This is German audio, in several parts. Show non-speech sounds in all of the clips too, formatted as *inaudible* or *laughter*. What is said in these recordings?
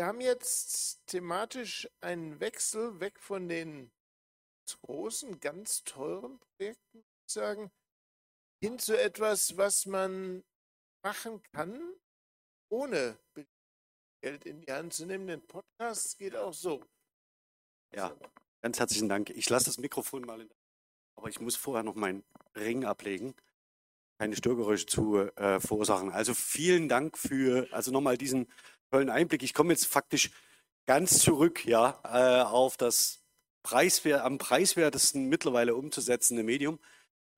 wir haben jetzt thematisch einen Wechsel weg von den großen, ganz teuren Projekten, würde ich sagen, hin zu etwas, was man machen kann, ohne Geld in die Hand zu nehmen. Den Podcast geht auch so. Ja, ganz herzlichen Dank. Ich lasse das Mikrofon mal in der aber ich muss vorher noch meinen Ring ablegen, keine Störgeräusche zu äh, verursachen. Also vielen Dank für, also nochmal diesen tollen Einblick. Ich komme jetzt faktisch ganz zurück, ja, äh, auf das preiswert, am preiswertesten mittlerweile umzusetzende Medium,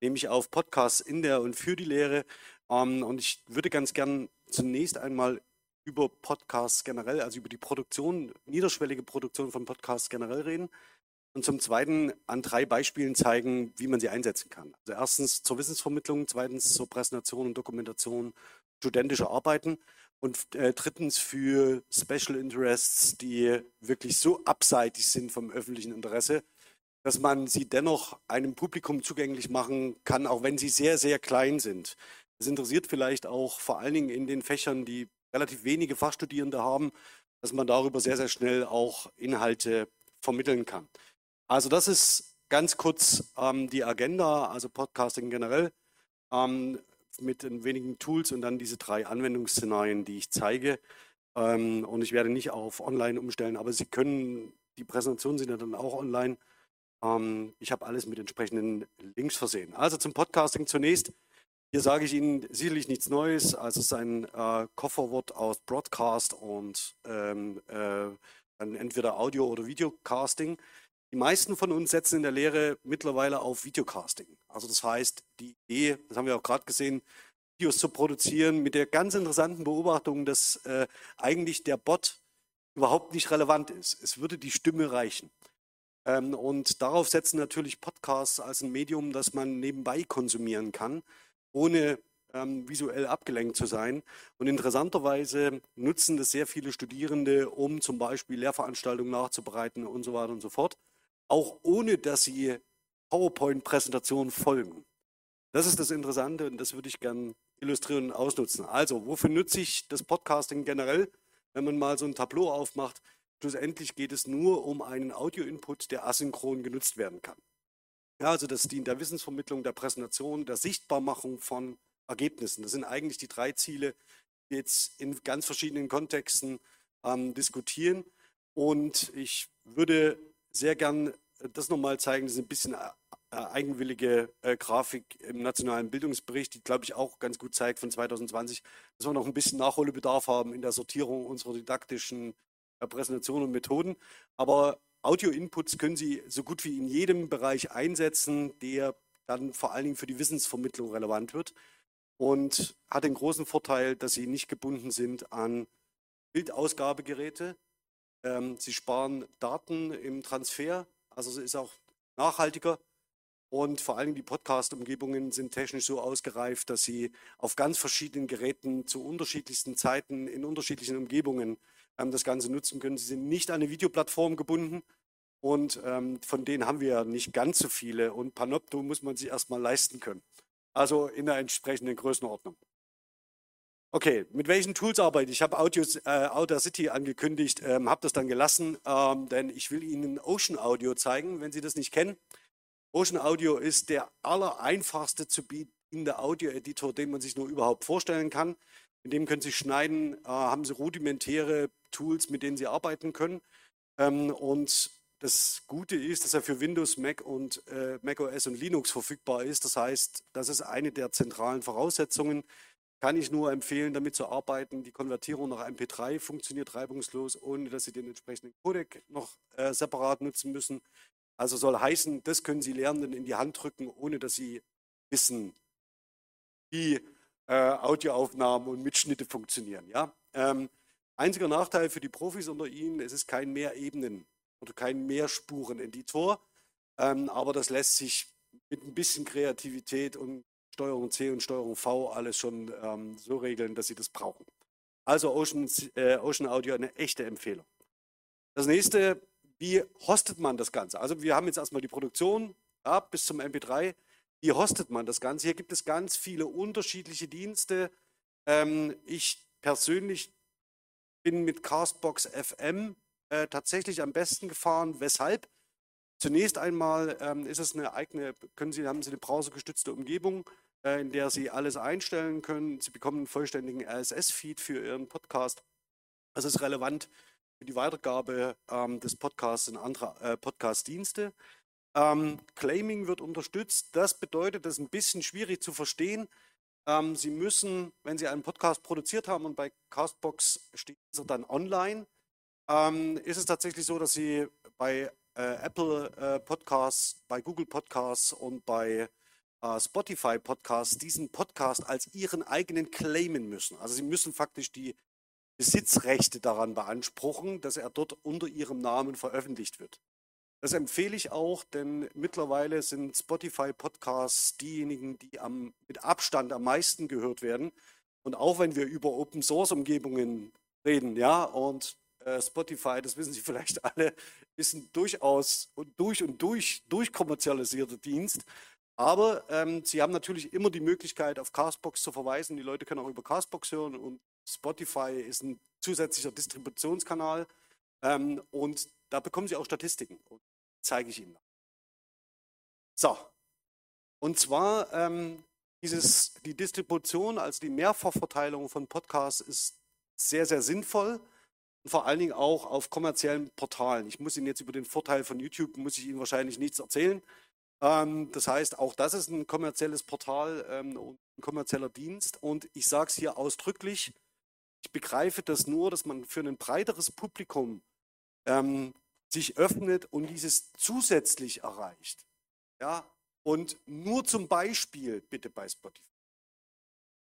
nämlich auf Podcasts in der und für die Lehre. Ähm, und ich würde ganz gern zunächst einmal über Podcasts generell, also über die Produktion, niederschwellige Produktion von Podcasts generell reden. Und zum Zweiten an drei Beispielen zeigen, wie man sie einsetzen kann. Also erstens zur Wissensvermittlung, zweitens zur Präsentation und Dokumentation studentischer Arbeiten und äh, drittens für Special Interests, die wirklich so abseitig sind vom öffentlichen Interesse, dass man sie dennoch einem Publikum zugänglich machen kann, auch wenn sie sehr, sehr klein sind. Das interessiert vielleicht auch vor allen Dingen in den Fächern, die relativ wenige Fachstudierende haben, dass man darüber sehr, sehr schnell auch Inhalte vermitteln kann. Also das ist ganz kurz ähm, die Agenda, also Podcasting generell, ähm, mit den wenigen Tools und dann diese drei Anwendungsszenarien, die ich zeige. Ähm, und ich werde nicht auf Online umstellen, aber Sie können, die Präsentationen sind ja dann auch online. Ähm, ich habe alles mit entsprechenden Links versehen. Also zum Podcasting zunächst. Hier sage ich Ihnen sicherlich nichts Neues. Also es ist ein äh, Kofferwort aus Broadcast und ähm, äh, dann entweder Audio- oder Videocasting. Die meisten von uns setzen in der Lehre mittlerweile auf Videocasting. Also das heißt, die Idee, das haben wir auch gerade gesehen, Videos zu produzieren mit der ganz interessanten Beobachtung, dass äh, eigentlich der Bot überhaupt nicht relevant ist. Es würde die Stimme reichen. Ähm, und darauf setzen natürlich Podcasts als ein Medium, das man nebenbei konsumieren kann ohne ähm, visuell abgelenkt zu sein. Und interessanterweise nutzen das sehr viele Studierende, um zum Beispiel Lehrveranstaltungen nachzubereiten und so weiter und so fort, auch ohne dass sie PowerPoint-Präsentationen folgen. Das ist das Interessante und das würde ich gern illustrieren und ausnutzen. Also, wofür nutze ich das Podcasting generell? Wenn man mal so ein Tableau aufmacht, schlussendlich geht es nur um einen Audio-Input, der asynchron genutzt werden kann. Ja, also das dient der Wissensvermittlung, der Präsentation, der Sichtbarmachung von Ergebnissen. Das sind eigentlich die drei Ziele, die jetzt in ganz verschiedenen Kontexten ähm, diskutieren. Und ich würde sehr gern das nochmal zeigen. Das ist ein bisschen äh, äh, eigenwillige äh, Grafik im nationalen Bildungsbericht, die, glaube ich, auch ganz gut zeigt von 2020, dass wir noch ein bisschen Nachholbedarf haben in der Sortierung unserer didaktischen äh, Präsentationen und Methoden. Aber Audio-Inputs können Sie so gut wie in jedem Bereich einsetzen, der dann vor allen Dingen für die Wissensvermittlung relevant wird und hat den großen Vorteil, dass Sie nicht gebunden sind an Bildausgabegeräte. Ähm, Sie sparen Daten im Transfer, also es ist auch nachhaltiger. Und vor Dingen die Podcast-Umgebungen sind technisch so ausgereift, dass sie auf ganz verschiedenen Geräten zu unterschiedlichsten Zeiten in unterschiedlichen Umgebungen ähm, das Ganze nutzen können. Sie sind nicht an eine Videoplattform gebunden und ähm, von denen haben wir ja nicht ganz so viele. Und Panopto muss man sich erstmal leisten können. Also in der entsprechenden Größenordnung. Okay, mit welchen Tools arbeite ich? Ich habe Audios, äh, Audacity angekündigt, ähm, habe das dann gelassen, ähm, denn ich will Ihnen Ocean Audio zeigen, wenn Sie das nicht kennen. Ocean Audio ist der allereinfachste zu bietende Audio-Editor, den man sich nur überhaupt vorstellen kann. In dem können Sie schneiden, äh, haben Sie rudimentäre Tools, mit denen Sie arbeiten können. Ähm, und das Gute ist, dass er für Windows, Mac und äh, Mac OS und Linux verfügbar ist. Das heißt, das ist eine der zentralen Voraussetzungen. Kann ich nur empfehlen, damit zu arbeiten. Die Konvertierung nach MP3 funktioniert reibungslos, ohne dass Sie den entsprechenden Codec noch äh, separat nutzen müssen. Also soll heißen, das können Sie Lernenden in die Hand drücken, ohne dass Sie wissen, wie äh, Audioaufnahmen und Mitschnitte funktionieren. Ja? Ähm, einziger Nachteil für die Profis unter Ihnen, es ist kein Mehrebenen- oder kein Mehrspuren-Editor, ähm, aber das lässt sich mit ein bisschen Kreativität und Steuerung C und Steuerung V alles schon ähm, so regeln, dass Sie das brauchen. Also Ocean, äh, Ocean Audio eine echte Empfehlung. Das nächste, wie hostet man das Ganze? Also wir haben jetzt erstmal die Produktion ja, bis zum MP3 wie hostet man das Ganze? Hier gibt es ganz viele unterschiedliche Dienste. Ähm, ich persönlich bin mit Castbox FM äh, tatsächlich am besten gefahren. Weshalb? Zunächst einmal ähm, ist es eine eigene, können Sie, haben Sie eine browsergestützte Umgebung, äh, in der Sie alles einstellen können. Sie bekommen einen vollständigen RSS-Feed für Ihren Podcast. Das ist relevant für die Weitergabe ähm, des Podcasts in andere äh, Podcast-Dienste. Ähm, Claiming wird unterstützt. Das bedeutet, das ist ein bisschen schwierig zu verstehen. Ähm, Sie müssen, wenn Sie einen Podcast produziert haben und bei Castbox steht dieser dann online, ähm, ist es tatsächlich so, dass Sie bei äh, Apple äh, Podcasts, bei Google Podcasts und bei äh, Spotify Podcasts diesen Podcast als Ihren eigenen claimen müssen. Also Sie müssen faktisch die Besitzrechte daran beanspruchen, dass er dort unter Ihrem Namen veröffentlicht wird. Das empfehle ich auch, denn mittlerweile sind Spotify-Podcasts diejenigen, die am, mit Abstand am meisten gehört werden. Und auch wenn wir über Open-Source-Umgebungen reden, ja, und äh, Spotify, das wissen Sie *laughs* vielleicht alle, ist ein durchaus und durch und durch durchkommerzialisierter Dienst. Aber ähm, Sie haben natürlich immer die Möglichkeit, auf Castbox zu verweisen. Die Leute können auch über Castbox hören und Spotify ist ein zusätzlicher Distributionskanal. Ähm, und da bekommen Sie auch Statistiken. Und zeige ich Ihnen. So, und zwar ähm, dieses, die Distribution, also die Mehrfachverteilung von Podcasts ist sehr, sehr sinnvoll und vor allen Dingen auch auf kommerziellen Portalen. Ich muss Ihnen jetzt über den Vorteil von YouTube, muss ich Ihnen wahrscheinlich nichts erzählen. Ähm, das heißt, auch das ist ein kommerzielles Portal ähm, und ein kommerzieller Dienst. Und ich sage es hier ausdrücklich, ich begreife das nur, dass man für ein breiteres Publikum ähm, sich öffnet und dieses zusätzlich erreicht. Ja, und nur zum Beispiel bitte bei Spotify.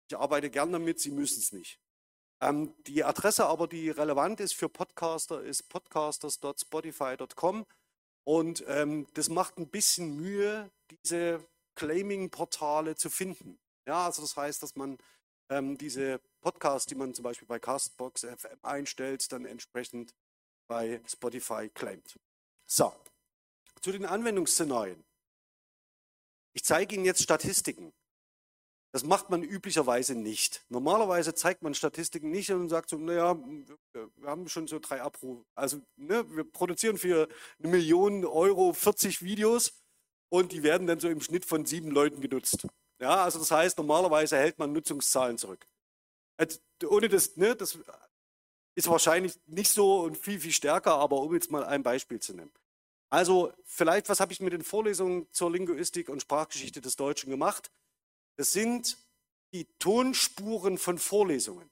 Ich arbeite gern damit, Sie müssen es nicht. Ähm, die Adresse aber, die relevant ist für Podcaster, ist podcasters.spotify.com. Und ähm, das macht ein bisschen Mühe, diese Claiming-Portale zu finden. Ja, also das heißt, dass man ähm, diese Podcasts, die man zum Beispiel bei Castbox FM einstellt, dann entsprechend bei Spotify claimt. So, zu den Anwendungsszenarien. Ich zeige Ihnen jetzt Statistiken. Das macht man üblicherweise nicht. Normalerweise zeigt man Statistiken nicht und sagt so, naja, wir haben schon so drei Abrufe. Also ne, wir produzieren für eine Million Euro 40 Videos und die werden dann so im Schnitt von sieben Leuten genutzt. Ja, also das heißt, normalerweise hält man Nutzungszahlen zurück. Also, ohne das, ne, das ist wahrscheinlich nicht so und viel, viel stärker, aber um jetzt mal ein Beispiel zu nennen. Also vielleicht, was habe ich mit den Vorlesungen zur Linguistik und Sprachgeschichte des Deutschen gemacht? Das sind die Tonspuren von Vorlesungen.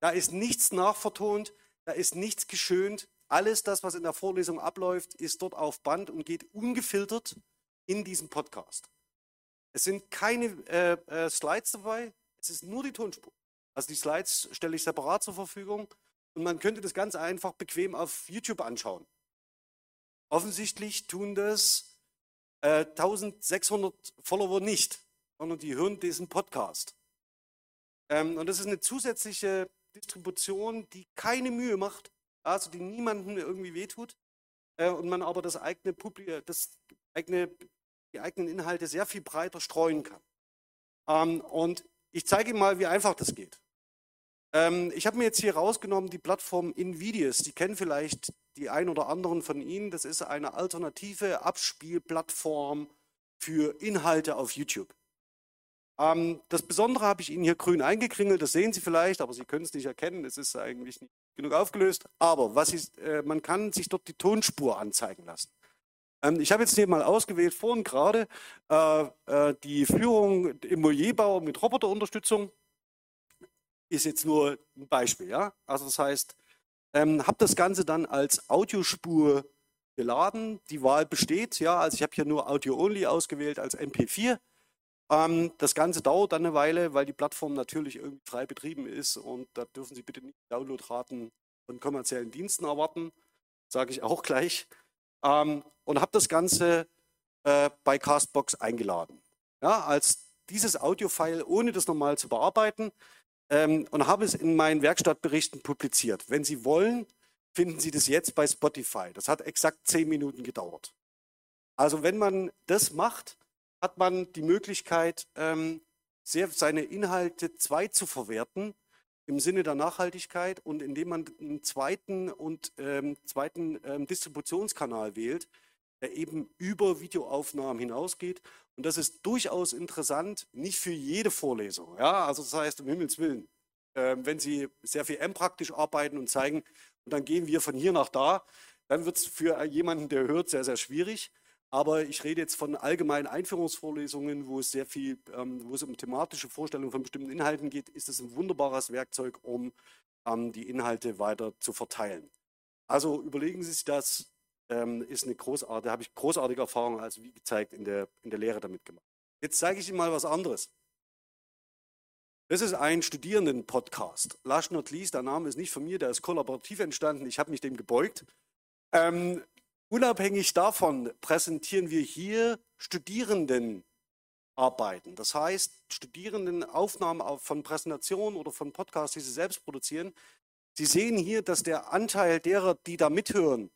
Da ist nichts nachvertont, da ist nichts geschönt. Alles das, was in der Vorlesung abläuft, ist dort auf Band und geht ungefiltert in diesen Podcast. Es sind keine äh, äh, Slides dabei, es ist nur die Tonspur. Also die Slides stelle ich separat zur Verfügung und man könnte das ganz einfach bequem auf YouTube anschauen. Offensichtlich tun das äh, 1600 Follower nicht, sondern die hören diesen Podcast. Ähm, und das ist eine zusätzliche Distribution, die keine Mühe macht, also die niemandem irgendwie wehtut äh, und man aber das eigene Publikum, das eigene, die eigenen Inhalte sehr viel breiter streuen kann. Ähm, und ich zeige Ihnen mal, wie einfach das geht. Ähm, ich habe mir jetzt hier rausgenommen die Plattform Invidious. Die kennen vielleicht die ein oder anderen von Ihnen. Das ist eine alternative Abspielplattform für Inhalte auf YouTube. Ähm, das Besondere habe ich Ihnen hier grün eingekringelt. Das sehen Sie vielleicht, aber Sie können es nicht erkennen. Es ist eigentlich nicht genug aufgelöst. Aber was ist, äh, man kann sich dort die Tonspur anzeigen lassen. Ähm, ich habe jetzt hier mal ausgewählt, vorhin gerade, äh, äh, die Führung im Molierbau mit Roboterunterstützung ist jetzt nur ein Beispiel. Ja? Also das heißt, ähm, habe das Ganze dann als Audiospur geladen. Die Wahl besteht, ja, also ich habe hier nur Audio-Only ausgewählt als MP4. Ähm, das Ganze dauert dann eine Weile, weil die Plattform natürlich irgendwie frei betrieben ist und da dürfen Sie bitte nicht Downloadraten von kommerziellen Diensten erwarten, sage ich auch gleich. Ähm, und habe das Ganze äh, bei Castbox eingeladen. Ja, als dieses Audio-File, ohne das nochmal zu bearbeiten, ähm, und habe es in meinen Werkstattberichten publiziert. Wenn Sie wollen, finden Sie das jetzt bei Spotify. Das hat exakt zehn Minuten gedauert. Also wenn man das macht, hat man die Möglichkeit, ähm, sehr, seine Inhalte zwei zu verwerten, im Sinne der Nachhaltigkeit und indem man einen zweiten und ähm, zweiten ähm, Distributionskanal wählt, der eben über Videoaufnahmen hinausgeht. Und das ist durchaus interessant, nicht für jede Vorlesung. Ja, also das heißt, um Himmels Willen, äh, wenn Sie sehr viel M-praktisch arbeiten und zeigen, und dann gehen wir von hier nach da, dann wird es für jemanden, der hört, sehr, sehr schwierig. Aber ich rede jetzt von allgemeinen Einführungsvorlesungen, wo es sehr viel, ähm, wo es um thematische Vorstellungen von bestimmten Inhalten geht, ist es ein wunderbares Werkzeug, um ähm, die Inhalte weiter zu verteilen. Also überlegen Sie sich das, ähm, ist eine großartige, da habe ich großartige Erfahrungen, also wie gezeigt, in der, in der Lehre damit gemacht. Jetzt zeige ich Ihnen mal was anderes. Das ist ein Studierenden-Podcast. Last not least, der Name ist nicht von mir, der ist kollaborativ entstanden. Ich habe mich dem gebeugt. Ähm, unabhängig davon präsentieren wir hier Studierendenarbeiten. Das heißt, Studierendenaufnahmen von Präsentationen oder von Podcasts, die sie selbst produzieren. Sie sehen hier, dass der Anteil derer, die da mithören,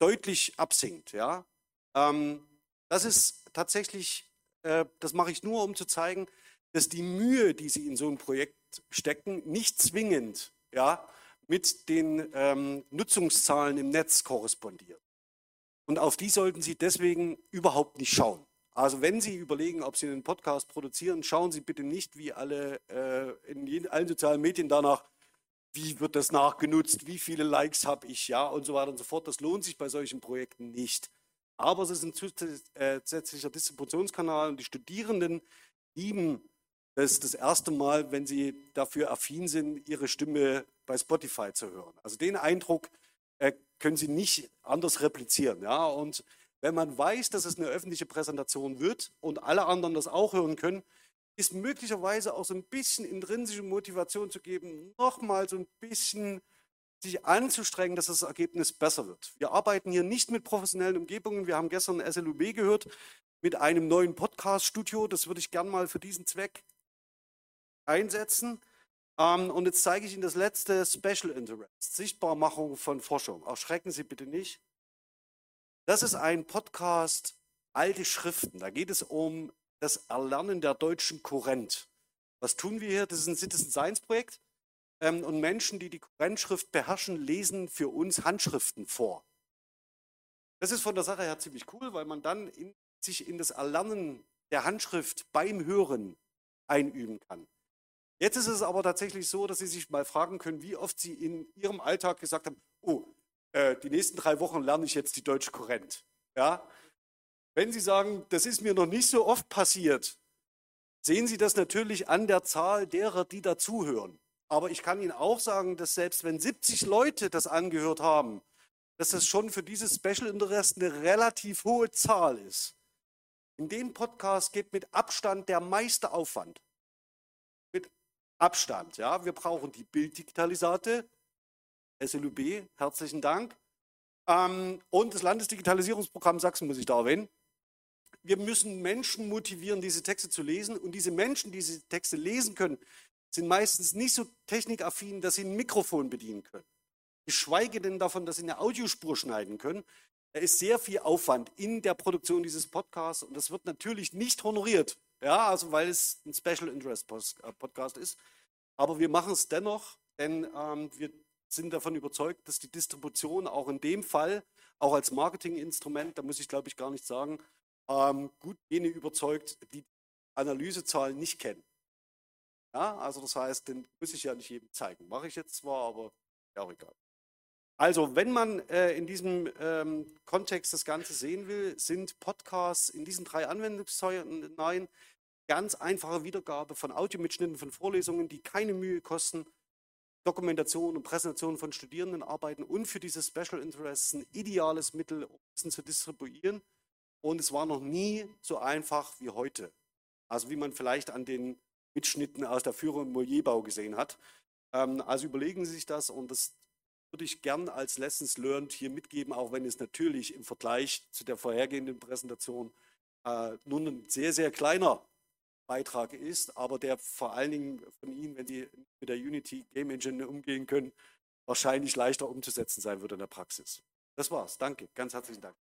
deutlich absinkt. Ja? Ähm, das ist tatsächlich, äh, das mache ich nur, um zu zeigen, dass die Mühe, die sie in so ein Projekt stecken, nicht zwingend ja, mit den ähm, Nutzungszahlen im Netz korrespondiert. Und auf die sollten Sie deswegen überhaupt nicht schauen. Also wenn Sie überlegen, ob Sie einen Podcast produzieren, schauen Sie bitte nicht wie alle äh, in allen sozialen Medien danach, wie wird das nachgenutzt, wie viele Likes habe ich, ja, und so weiter und so fort. Das lohnt sich bei solchen Projekten nicht. Aber es ist ein zusätzlicher Distributionskanal und die Studierenden lieben das das erste Mal, wenn sie dafür affin sind, ihre Stimme bei Spotify zu hören. Also den Eindruck äh, können sie nicht anders replizieren. Ja? Und wenn man weiß, dass es eine öffentliche Präsentation wird und alle anderen das auch hören können, ist möglicherweise auch so ein bisschen intrinsische Motivation zu geben, nochmal so ein bisschen sich anzustrengen, dass das Ergebnis besser wird. Wir arbeiten hier nicht mit professionellen Umgebungen. Wir haben gestern SLUB gehört mit einem neuen Podcast-Studio. Das würde ich gern mal für diesen Zweck einsetzen. Ähm, und jetzt zeige ich Ihnen das letzte Special Interest, Sichtbarmachung von Forschung. Erschrecken Sie bitte nicht. Das ist ein Podcast Alte Schriften. Da geht es um das Erlernen der deutschen Kurrent. Was tun wir hier? Das ist ein Citizen Science Projekt. Ähm, und Menschen, die die Kurrentschrift beherrschen, lesen für uns Handschriften vor. Das ist von der Sache her ziemlich cool, weil man dann in, sich in das Erlernen der Handschrift beim Hören einüben kann. Jetzt ist es aber tatsächlich so, dass Sie sich mal fragen können, wie oft Sie in Ihrem Alltag gesagt haben, oh, äh, die nächsten drei Wochen lerne ich jetzt die deutsche Korrent. Ja? Wenn Sie sagen, das ist mir noch nicht so oft passiert, sehen Sie das natürlich an der Zahl derer, die dazuhören. Aber ich kann Ihnen auch sagen, dass selbst wenn 70 Leute das angehört haben, dass das schon für dieses Special Interest eine relativ hohe Zahl ist. In dem Podcast geht mit Abstand der meiste Aufwand. Abstand. Ja, wir brauchen die Bilddigitalisate, SLUB, herzlichen Dank. Ähm, und das Landesdigitalisierungsprogramm Sachsen muss ich da erwähnen. Wir müssen Menschen motivieren, diese Texte zu lesen. Und diese Menschen, die diese Texte lesen können, sind meistens nicht so technikaffin, dass sie ein Mikrofon bedienen können. Geschweige denn davon, dass sie eine Audiospur schneiden können. Da ist sehr viel Aufwand in der Produktion dieses Podcasts und das wird natürlich nicht honoriert. Ja, also weil es ein Special Interest äh, Podcast ist. Aber wir machen es dennoch, denn ähm, wir sind davon überzeugt, dass die Distribution auch in dem Fall, auch als Marketinginstrument, da muss ich glaube ich gar nicht sagen, ähm, gut jene überzeugt, die Analysezahlen nicht kennen. Ja, also das heißt, den muss ich ja nicht jedem zeigen. Mache ich jetzt zwar, aber ja auch egal. Also, wenn man äh, in diesem ähm, Kontext das Ganze sehen will, sind Podcasts in diesen drei Anwendungsszenarien ganz einfache Wiedergabe von Audiomitschnitten von Vorlesungen, die keine Mühe kosten, Dokumentation und Präsentation von Studierenden arbeiten und für diese Special Interests ein ideales Mittel, um Wissen zu distribuieren. Und es war noch nie so einfach wie heute. Also wie man vielleicht an den Mitschnitten aus der Führung im Molierbau gesehen hat. Ähm, also überlegen Sie sich das und das würde ich gern als Lessons Learned hier mitgeben, auch wenn es natürlich im Vergleich zu der vorhergehenden Präsentation äh, nur ein sehr, sehr kleiner Beitrag ist, aber der vor allen Dingen von Ihnen, wenn Sie mit der Unity Game Engine umgehen können, wahrscheinlich leichter umzusetzen sein wird in der Praxis. Das war's. Danke. Ganz herzlichen Dank.